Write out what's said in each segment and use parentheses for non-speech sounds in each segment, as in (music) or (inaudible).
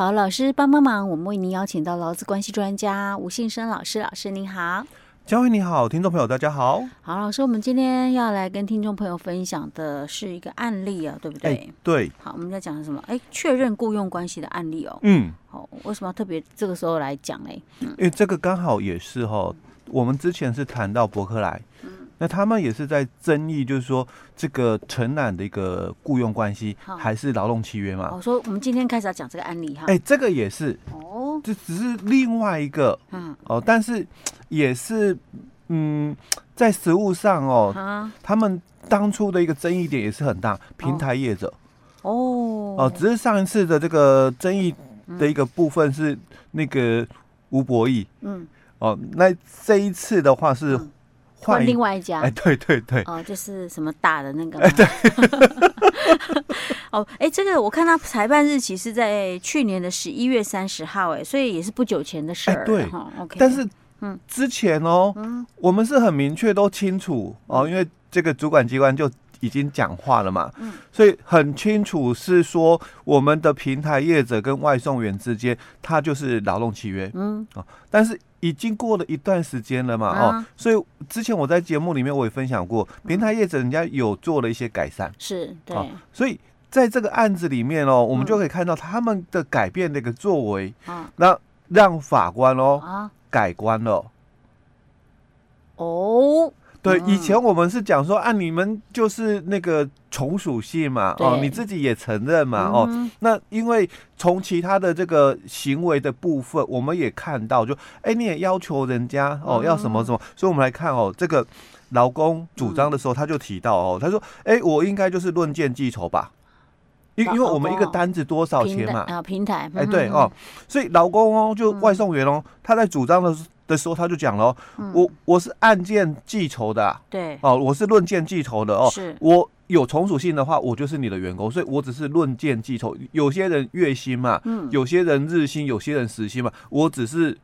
好，老师帮帮忙，我们为您邀请到劳资关系专家吴信生老师，老师您好。嘉惠你好，听众朋友大家好。好，老师，我们今天要来跟听众朋友分享的是一个案例啊，对不对？欸、对。好，我们在讲什么？哎，确认雇佣关系的案例哦。嗯。好，为什么要特别这个时候来讲呢？因为这个刚好也是哈、哦，我们之前是谈到伯克莱。那他们也是在争议，就是说这个承揽的一个雇佣关系还是劳动契约嘛？我说我们今天开始要讲这个案例哈。哎，这个也是哦，这只是另外一个嗯。哦，但是也是嗯，在实务上哦，他们当初的一个争议点也是很大，平台业者。哦。哦，只是上一次的这个争议的一个部分是那个吴博义嗯。哦，那这一次的话是。换另外一家，哎，对对对，哦，就是什么大的那个，哎，对，(laughs) 哦，哎，这个我看他裁判日期是在去年的十一月三十号，哎，所以也是不久前的事儿，对，OK。但是，嗯，之前哦，嗯，我们是很明确都清楚哦，因为这个主管机关就已经讲话了嘛，嗯，所以很清楚是说我们的平台业者跟外送员之间，它就是劳动契约，嗯，哦，但是。已经过了一段时间了嘛，啊、哦，所以之前我在节目里面我也分享过，平台业者人家有做了一些改善，是对、哦，所以在这个案子里面哦，我们就可以看到他们的改变的一个作为，嗯，那让法官哦啊。改观了，哦。对，以前我们是讲说啊，你们就是那个从属性嘛，哦，你自己也承认嘛，哦，那因为从其他的这个行为的部分，我们也看到，就哎，你也要求人家哦，要什么什么，所以我们来看哦，这个劳工主张的时候，他就提到哦，他说，哎，我应该就是论件计酬吧，因因为我们一个单子多少钱嘛，啊，平台，哎，对哦，所以劳工哦，就外送员哦，他在主张的时候。的时候他就讲了，我我是按件计酬的，对，哦，我是论件计酬的哦，是，我有从属性的话，我就是你的员工，所以我只是论件计酬。有些人月薪嘛，嗯，有些人日薪，有些人时薪嘛，我只是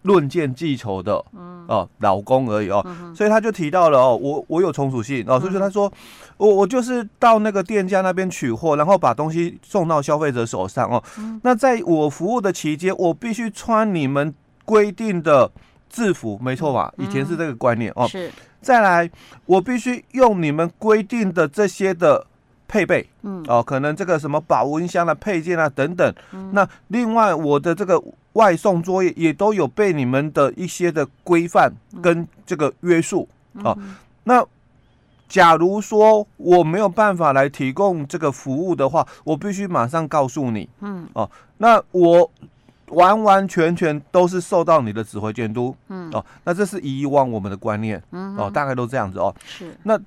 论件计酬的，嗯，哦，劳工而已哦，所以他就提到了哦，我我有从属性哦，所以说他说我我就是到那个店家那边取货，然后把东西送到消费者手上哦，那在我服务的期间，我必须穿你们规定的。制服没错吧？以前是这个观念、嗯、哦。是。再来，我必须用你们规定的这些的配备，嗯，哦，可能这个什么保温箱的配件啊等等。嗯。那另外，我的这个外送作业也都有被你们的一些的规范跟这个约束、嗯、哦。那假如说我没有办法来提供这个服务的话，我必须马上告诉你，嗯，哦，那我。完完全全都是受到你的指挥监督，嗯。哦，那这是以往我们的观念，嗯哦，大概都这样子哦。是。那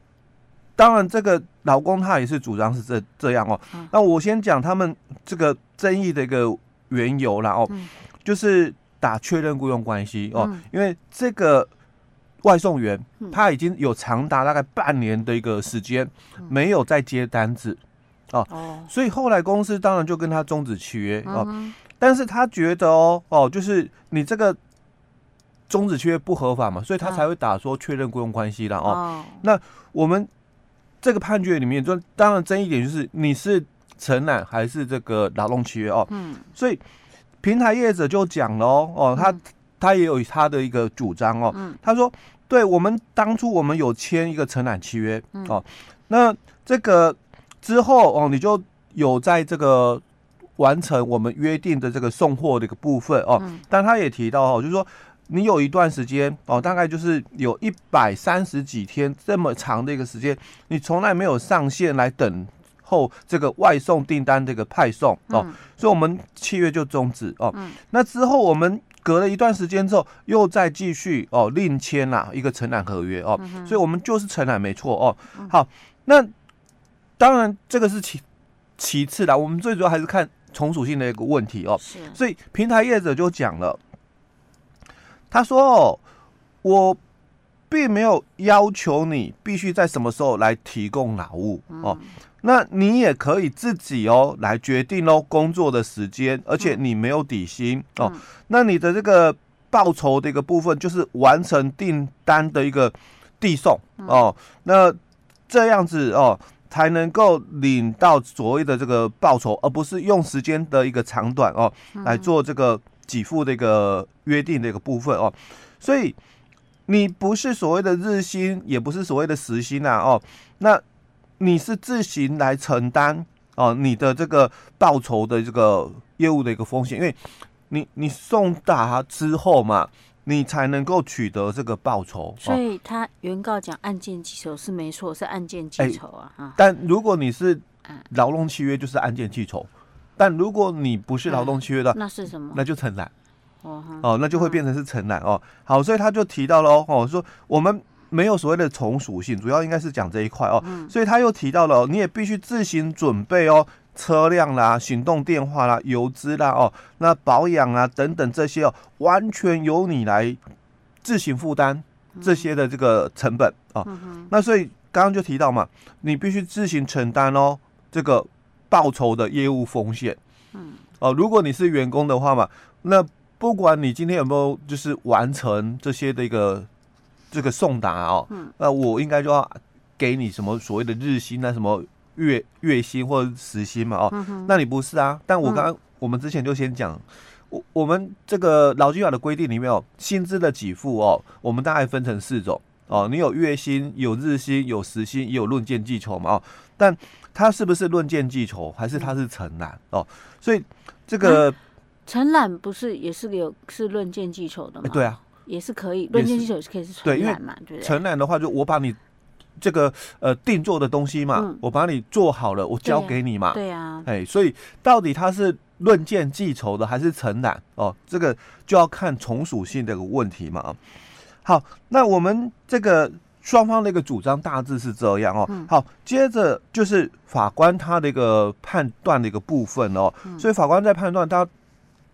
当然，这个老公他也是主张是这这样哦。嗯、那我先讲他们这个争议的一个缘由啦哦，嗯、就是打确认雇佣关系哦，嗯、因为这个外送员他已经有长达大概半年的一个时间没有再接单子，哦，哦。所以后来公司当然就跟他终止契约哦。嗯但是他觉得哦哦，就是你这个终止契约不合法嘛，所以他才会打说确认雇佣关系的哦。那我们这个判决里面，就当然争议点就是你是承揽还是这个劳动契约哦。嗯。所以平台业者就讲了哦哦，他他也有他的一个主张哦。嗯。他说，对我们当初我们有签一个承揽契约哦，那这个之后哦，你就有在这个。完成我们约定的这个送货的一个部分哦，嗯、但他也提到哦，就是说你有一段时间哦，大概就是有一百三十几天这么长的一个时间，你从来没有上线来等候这个外送订单这个派送哦，嗯、所以我们契约就终止哦。嗯、那之后我们隔了一段时间之后，又再继续哦另签啦一个承揽合约哦，嗯、所以我们就是承揽没错哦。好，那当然这个是其其次啦，我们最主要还是看。从属性的一个问题哦，是，所以平台业者就讲了，他说：“哦，我并没有要求你必须在什么时候来提供劳务哦，那你也可以自己哦来决定哦工作的时间，而且你没有底薪哦，那你的这个报酬的一个部分就是完成订单的一个递送哦，那这样子哦。”才能够领到所谓的这个报酬，而不是用时间的一个长短哦来做这个给付的一个约定的一个部分哦。所以你不是所谓的日薪，也不是所谓的时薪呐哦，那你是自行来承担哦你的这个报酬的这个业务的一个风险，因为你你送达之后嘛。你才能够取得这个报酬，所以他原告讲案件计酬是没错，是案件计酬啊。欸、但如果你是劳动契约，就是案件计酬；但如果你不是劳动契约的，那是什么？那就承揽。哦，哦，那就会变成是承揽哦。好，所以他就提到了哦，说我们没有所谓的从属性，主要应该是讲这一块哦。所以他又提到了，你也必须自行准备哦。车辆啦、行动电话啦、油资啦哦，那保养啊等等这些哦，完全由你来自行负担这些的这个成本哦。那所以刚刚就提到嘛，你必须自行承担哦这个报酬的业务风险。嗯。哦，如果你是员工的话嘛，那不管你今天有没有就是完成这些的一个这个送达哦，那我应该就要给你什么所谓的日薪啊什么。月月薪或者时薪嘛，哦，嗯、那你不是啊？但我刚刚我们之前就先讲，我、嗯、我们这个劳基法的规定里面哦，薪资的给付哦，我们大概分成四种哦，你有月薪、有日薪、有时薪，也有论件计酬嘛，哦，但它是不是论件计酬，还是它是承揽哦？所以这个承揽不是也是有是论件计酬的吗？对啊，也是可以，论件计酬也是可以是承揽嘛，对不对？承揽的话，就我把你。这个呃定做的东西嘛，嗯、我把你做好了，我交给你嘛。对呀，哎，所以到底他是论件计酬的还是承揽哦？这个就要看从属性这个问题嘛。好，那我们这个双方的一个主张大致是这样哦。嗯、好，接着就是法官他的一个判断的一个部分哦。嗯、所以法官在判断他。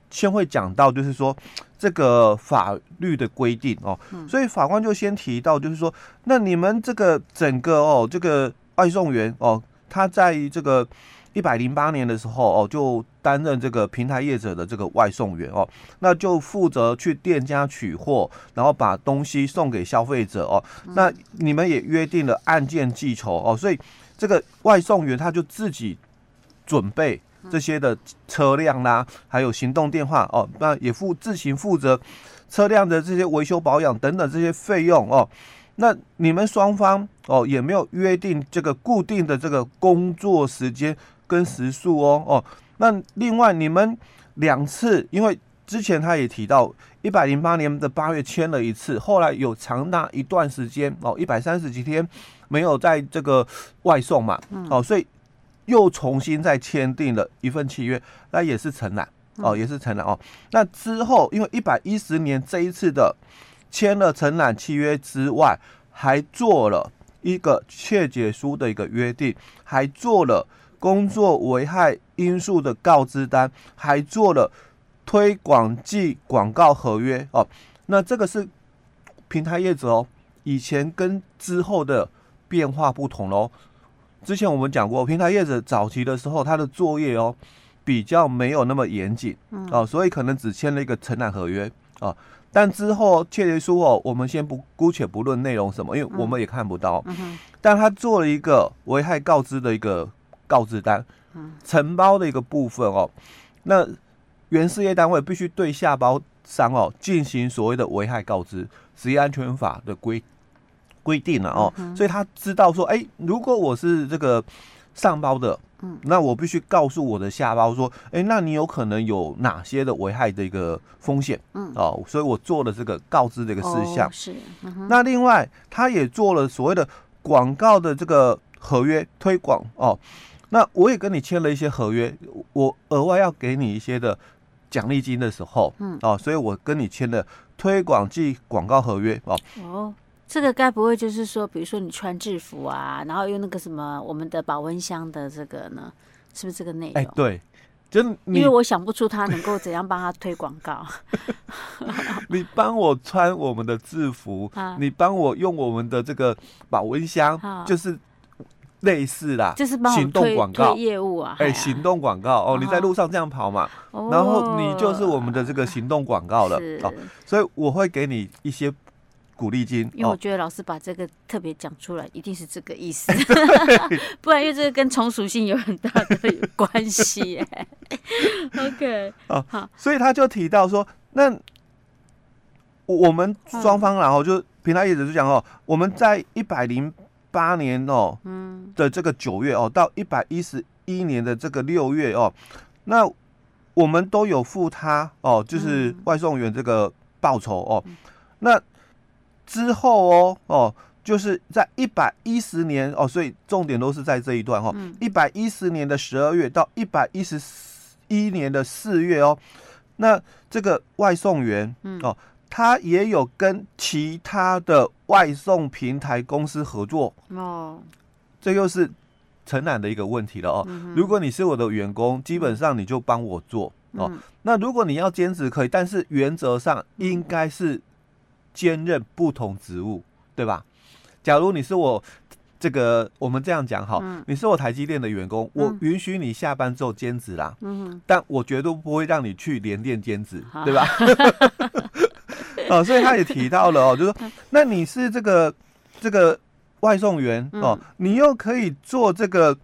先会讲到，就是说这个法律的规定哦，所以法官就先提到，就是说，那你们这个整个哦，这个外送员哦，他在这个一百零八年的时候哦，就担任这个平台业者的这个外送员哦，那就负责去店家取货，然后把东西送给消费者哦。那你们也约定了案件计酬哦，所以这个外送员他就自己准备。这些的车辆啦，还有行动电话哦，那也负自行负责车辆的这些维修保养等等这些费用哦。那你们双方哦也没有约定这个固定的这个工作时间跟时数哦哦。那另外你们两次，因为之前他也提到，一百零八年的八月签了一次，后来有长达一段时间哦，一百三十几天没有在这个外送嘛，哦，所以。又重新再签订了一份契约，那也是承揽哦，也是承揽哦。那之后，因为一百一十年这一次的签了承揽契约之外，还做了一个切结书的一个约定，还做了工作危害因素的告知单，还做了推广暨广告合约哦。那这个是平台业者哦，以前跟之后的变化不同喽。之前我们讲过，平台业者早期的时候，他的作业哦比较没有那么严谨，哦，所以可能只签了一个承揽合约啊。但之后切结书哦，我们先不姑且不论内容什么，因为我们也看不到。但他做了一个危害告知的一个告知单，承包的一个部分哦，那原事业单位必须对下包商哦进行所谓的危害告知，职业安全法的规。规定了哦，所以他知道说，哎，如果我是这个上包的，嗯，那我必须告诉我的下包说，哎，那你有可能有哪些的危害的一个风险，嗯，哦，所以我做了这个告知的一个事项，是，那另外他也做了所谓的广告的这个合约推广哦，那我也跟你签了一些合约，我额外要给你一些的奖励金的时候，嗯，哦，所以我跟你签了推广暨广告合约哦。哦这个该不会就是说，比如说你穿制服啊，然后用那个什么我们的保温箱的这个呢？是不是这个内容？哎，对，就因为我想不出他能够怎样帮他推广告。(laughs) 你帮我穿我们的制服，(laughs) 啊、你帮我用我们的这个保温箱，啊、就是类似啦，就是行动广告业务啊。哎，行动广告哦，你在路上这样跑嘛，哦、然后你就是我们的这个行动广告了。哦，所以我会给你一些。鼓励金。因为我觉得老师把这个特别讲出来，一定是这个意思，(laughs) 不然因为这个跟从属性有很大的关系。(laughs) OK，好，所以他就提到说，那我们双方然后就平台业者就讲哦，我们在一百零八年哦，嗯。的这个九月哦，到一百一十一年的这个六月哦，那我们都有付他哦，就是外送员这个报酬哦。那之后哦哦，就是在一百一十年哦，所以重点都是在这一段哦。一百一十年的十二月到一百一十一年的四月哦，那这个外送员哦，他也有跟其他的外送平台公司合作哦，这又是。承揽的一个问题了哦。如果你是我的员工，基本上你就帮我做哦。那如果你要兼职可以，但是原则上应该是兼任不同职务，对吧？假如你是我这个，我们这样讲哈，你是我台积电的员工，我允许你下班之后兼职啦。嗯，但我绝对不会让你去联电兼职，对吧？(laughs) 哦，所以他也提到了哦，就说那你是这个这个。外送员哦，你又可以做这个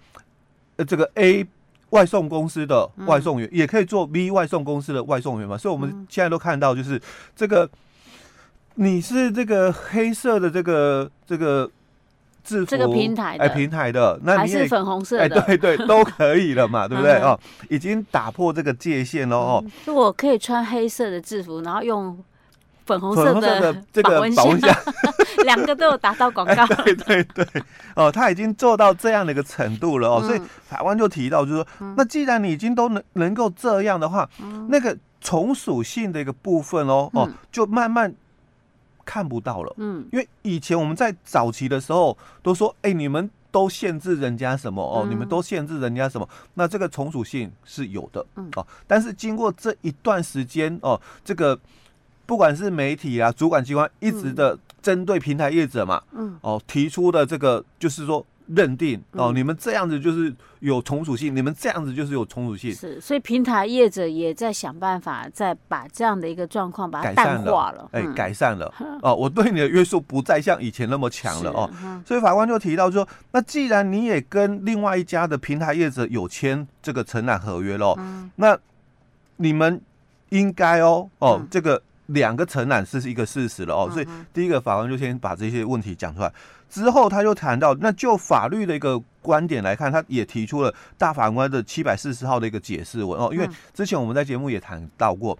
呃这个 A 外送公司的外送员，也可以做 B 外送公司的外送员嘛。所以我们现在都看到，就是这个你是这个黑色的这个这个制服，这个平台哎平台的，那你是粉红色的，哎对对 (laughs) 都可以了嘛，对不对？哦？已经打破这个界限了哦。就我可以穿黑色的制服，然后用。粉红色的这个保温箱，(laughs) 两个都有达到广告。(laughs) 对对对，哦，他已经做到这样的一个程度了哦，所以台湾就提到，就是说，那既然你已经都能能够这样的话，那个从属性的一个部分哦哦，就慢慢看不到了。嗯，因为以前我们在早期的时候都说，哎，你们都限制人家什么哦，你们都限制人家什么，那这个从属性是有的，嗯。哦，但是经过这一段时间哦，这个。不管是媒体啊，主管机关一直的针对平台业者嘛，嗯，哦，提出的这个就是说认定哦，你们这样子就是有从属性，你们这样子就是有从属性。是，所以平台业者也在想办法，再把这样的一个状况把它淡化了，哎，改善了 (laughs) 哦，我对你的约束不再像以前那么强了哦。所以法官就提到说，那既然你也跟另外一家的平台业者有签这个承揽合约喽，那你们应该哦哦这个。两个承揽是一个事实了哦，所以第一个法官就先把这些问题讲出来，之后他就谈到，那就法律的一个观点来看，他也提出了大法官的七百四十号的一个解释文哦，因为之前我们在节目也谈到过，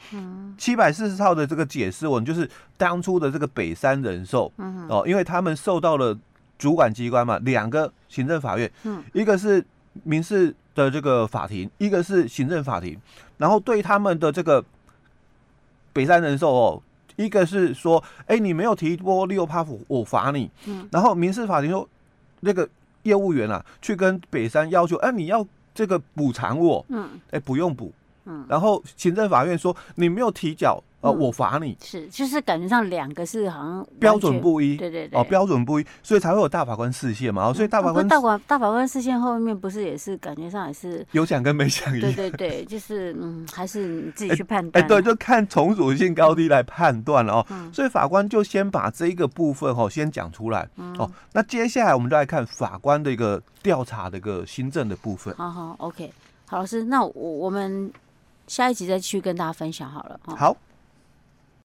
七百四十号的这个解释文就是当初的这个北山人寿哦，因为他们受到了主管机关嘛，两个行政法院，一个是民事的这个法庭，一个是行政法庭，然后对他们的这个。北山人寿哦，一个是说，哎，你没有提拨利用趴五，我罚你。嗯，然后民事法庭说，那个业务员啊，去跟北山要求，哎，你要这个补偿我。嗯，哎，不用补。嗯，然后行政法院说，你没有提缴。哦，嗯、我罚你。是，就是感觉上两个是好像标准不一，对对对，哦，标准不一，所以才会有大法官视线嘛，哦，所以大法官、嗯、大法大法官视线后面不是也是感觉上也是有讲跟没讲一样，对对对，就是嗯，还是你自己去判断，哎，对，就看从属性高低来判断了哦，嗯、所以法官就先把这一个部分哦先讲出来，嗯、哦，那接下来我们就来看法官的一个调查的一个新政的部分，好好，OK，好，老师，那我我们下一集再去跟大家分享好了，好。